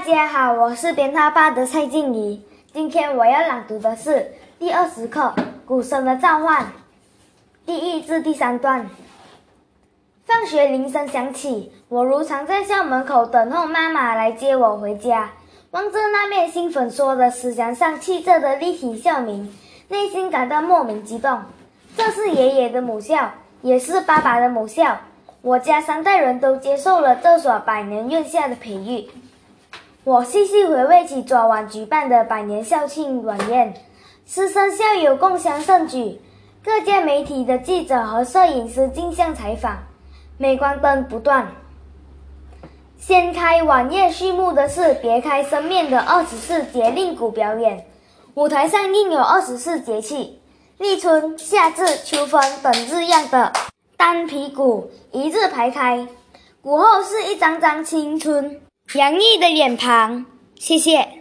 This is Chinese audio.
大家好，我是编号八的蔡静怡。今天我要朗读的是第二十课《鼓声的召唤》第一至第三段。放学铃声响起，我如常在校门口等候妈妈来接我回家。望着那面新粉刷的石墙上砌着的立体校名，内心感到莫名激动。这是爷爷的母校，也是爸爸的母校。我家三代人都接受了这所百年院校的培育。我细细回味起昨晚举办的百年校庆晚宴，师生校友共襄盛举，各界媒体的记者和摄影师竞相采访，镁光灯不断。掀开晚宴序幕的是别开生面的二十四节令鼓表演，舞台上印有二十四节气，立春、夏至、秋分等字样的单皮鼓一字排开，鼓后是一张张青春。洋溢的脸庞，谢谢。